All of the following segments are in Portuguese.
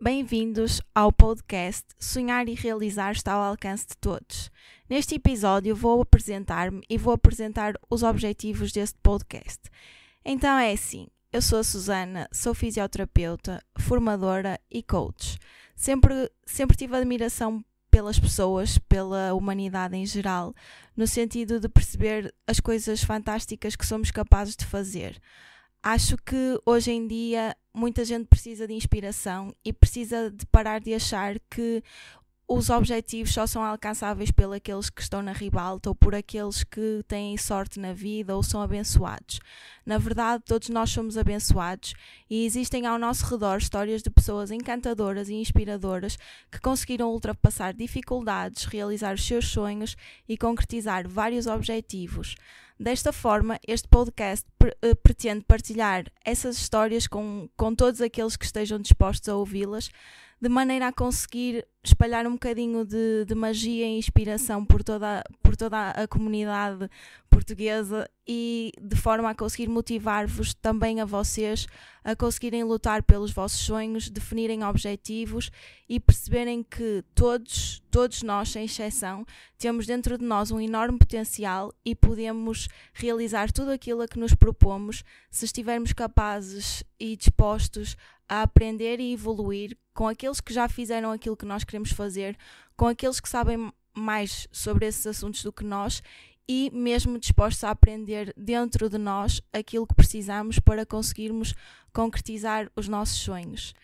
bem-vindos ao podcast Sonhar e Realizar está ao alcance de todos. Neste episódio vou apresentar-me e vou apresentar os objetivos deste podcast. Então é assim, eu sou a Susana, sou fisioterapeuta, formadora e coach. Sempre, sempre tive admiração pelas pessoas, pela humanidade em geral, no sentido de perceber as coisas fantásticas que somos capazes de fazer. Acho que hoje em dia muita gente precisa de inspiração e precisa de parar de achar que os objetivos só são alcançáveis por aqueles que estão na ribalta ou por aqueles que têm sorte na vida ou são abençoados. Na verdade, todos nós somos abençoados e existem ao nosso redor histórias de pessoas encantadoras e inspiradoras que conseguiram ultrapassar dificuldades, realizar os seus sonhos e concretizar vários objetivos. Desta forma, este podcast eh, pretende partilhar essas histórias com, com todos aqueles que estejam dispostos a ouvi-las de maneira a conseguir espalhar um bocadinho de, de magia e inspiração por toda, por toda a comunidade portuguesa e de forma a conseguir motivar-vos também a vocês a conseguirem lutar pelos vossos sonhos, definirem objetivos e perceberem que todos, todos nós, sem exceção, temos dentro de nós um enorme potencial e podemos realizar tudo aquilo a que nos propomos se estivermos capazes e dispostos a aprender e evoluir com aqueles que já fizeram aquilo que nós queremos fazer, com aqueles que sabem mais sobre esses assuntos do que nós e mesmo dispostos a aprender dentro de nós aquilo que precisamos para conseguirmos concretizar os nossos sonhos.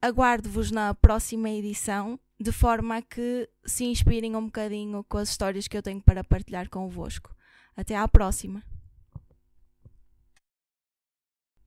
Aguardo-vos na próxima edição, de forma a que se inspirem um bocadinho com as histórias que eu tenho para partilhar convosco. Até à próxima!